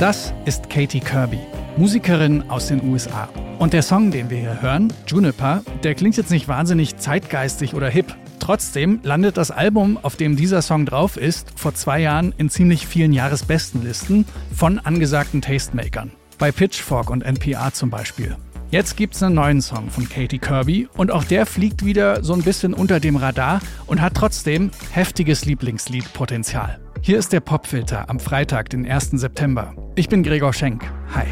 Das ist Katie Kirby, Musikerin aus den USA. Und der Song, den wir hier hören, Juniper, der klingt jetzt nicht wahnsinnig zeitgeistig oder hip. Trotzdem landet das Album, auf dem dieser Song drauf ist, vor zwei Jahren in ziemlich vielen Jahresbestenlisten von angesagten Tastemakern. Bei Pitchfork und NPR zum Beispiel. Jetzt gibt's einen neuen Song von Katie Kirby und auch der fliegt wieder so ein bisschen unter dem Radar und hat trotzdem heftiges Lieblingsliedpotenzial. Hier ist der Popfilter am Freitag, den 1. September. Ich bin Gregor Schenk. Hi.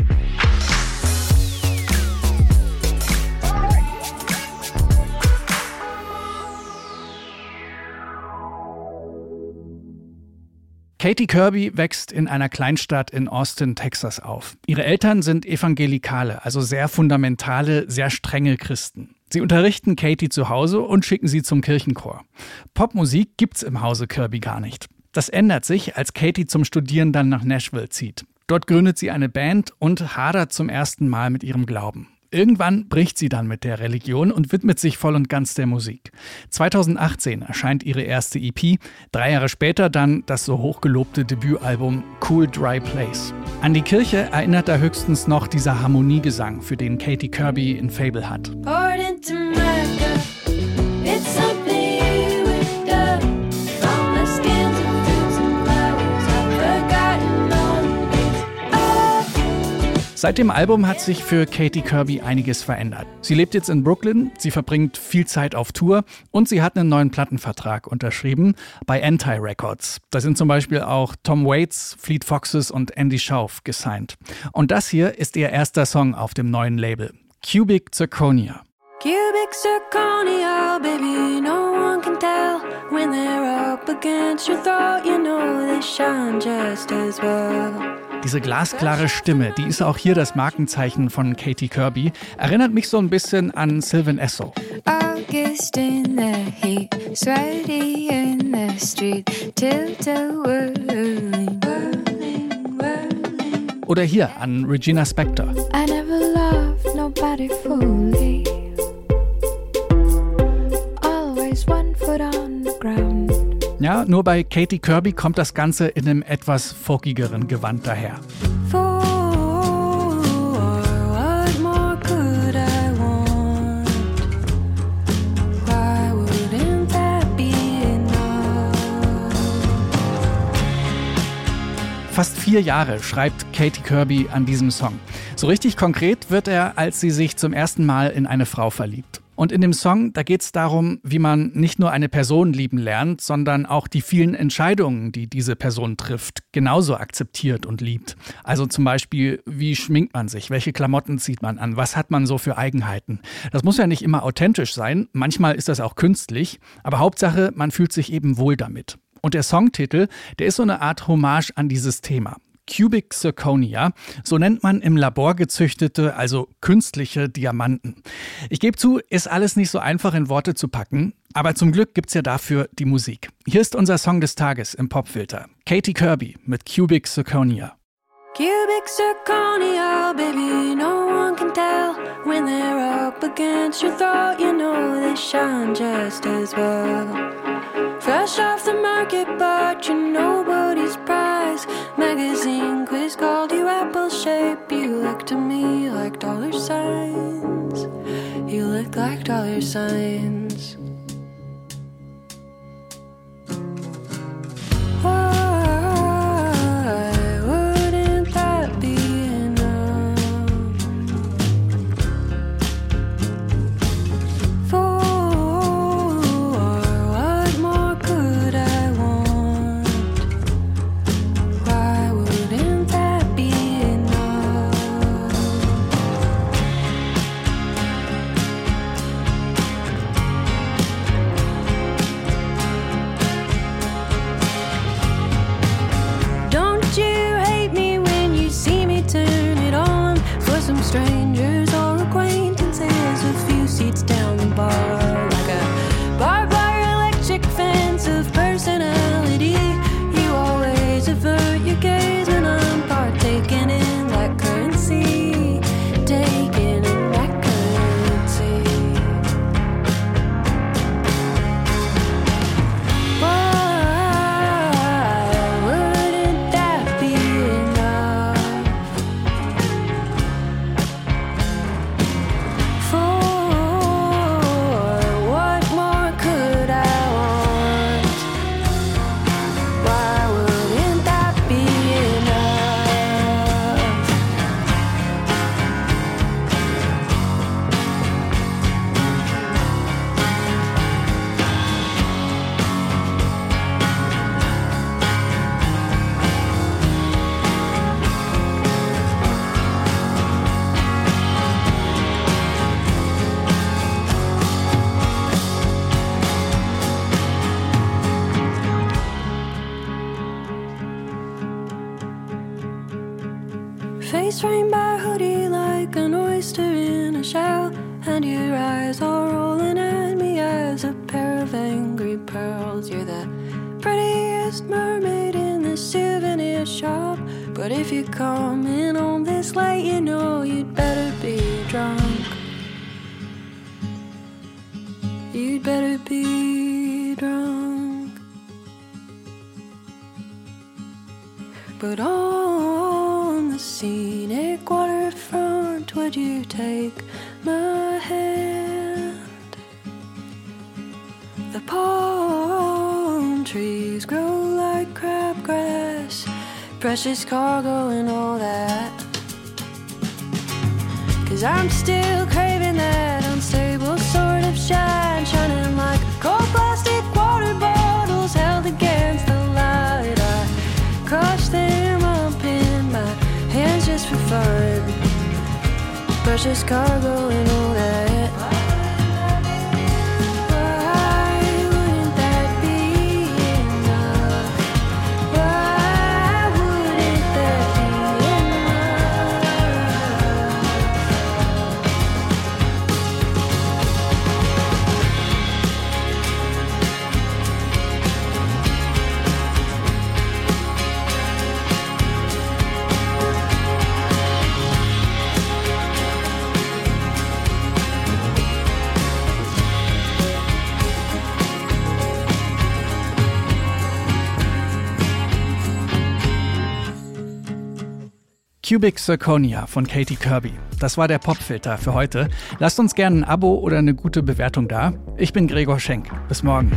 Katie Kirby wächst in einer Kleinstadt in Austin, Texas auf. Ihre Eltern sind Evangelikale, also sehr fundamentale, sehr strenge Christen. Sie unterrichten Katie zu Hause und schicken sie zum Kirchenchor. Popmusik gibt's im Hause Kirby gar nicht. Das ändert sich, als Katie zum Studieren dann nach Nashville zieht. Dort gründet sie eine Band und hadert zum ersten Mal mit ihrem Glauben. Irgendwann bricht sie dann mit der Religion und widmet sich voll und ganz der Musik. 2018 erscheint ihre erste EP, drei Jahre später dann das so hochgelobte Debütalbum Cool Dry Place. An die Kirche erinnert da höchstens noch dieser Harmoniegesang, für den Katie Kirby in Fable hat. Seit dem Album hat sich für Katie Kirby einiges verändert. Sie lebt jetzt in Brooklyn, sie verbringt viel Zeit auf Tour und sie hat einen neuen Plattenvertrag unterschrieben bei Anti Records. Da sind zum Beispiel auch Tom Waits, Fleet Foxes und Andy Schauf gesigned. Und das hier ist ihr erster Song auf dem neuen Label, Cubic Zirconia. Cubic zirconia, baby, no one can tell when they're up against your throat. You know they shine just as well. Diese glasklare Stimme, die ist auch hier das Markenzeichen von Katie Kirby, erinnert mich so ein bisschen an Sylvan Esso. August in the heat, sweaty in the street, Oder hier an Regina Spektor. Nur bei Katie Kirby kommt das Ganze in einem etwas folkigeren Gewand daher. Fast vier Jahre schreibt Katie Kirby an diesem Song. So richtig konkret wird er, als sie sich zum ersten Mal in eine Frau verliebt. Und in dem Song, da geht es darum, wie man nicht nur eine Person lieben lernt, sondern auch die vielen Entscheidungen, die diese Person trifft, genauso akzeptiert und liebt. Also zum Beispiel, wie schminkt man sich, welche Klamotten zieht man an, was hat man so für Eigenheiten. Das muss ja nicht immer authentisch sein, manchmal ist das auch künstlich, aber Hauptsache, man fühlt sich eben wohl damit. Und der Songtitel, der ist so eine Art Hommage an dieses Thema. Cubic Zirconia. So nennt man im Labor gezüchtete, also künstliche Diamanten. Ich gebe zu, ist alles nicht so einfach in Worte zu packen, aber zum Glück gibt's ja dafür die Musik. Hier ist unser Song des Tages im Popfilter. Katie Kirby mit Cubic Zirconia. Cubic zirconia, baby, no one can tell when they're up against your throat. You know they shine just as well. Fresh off the market, but you're nobody's look to me like dollar signs. You look like dollar signs. strange. Shell, and your eyes are rolling at me as a pair of angry pearls. You're the prettiest mermaid in the souvenir shop, but if you come in on this late, you know you'd better be drunk. You'd better be drunk. But on the scenic waterfront, would you take my hand? The palm trees grow like crabgrass, precious cargo, and all that. Cause I'm still craving that Precious cargo and Cubic Zirconia von Katie Kirby. Das war der Popfilter für heute. Lasst uns gerne ein Abo oder eine gute Bewertung da. Ich bin Gregor Schenk. Bis morgen.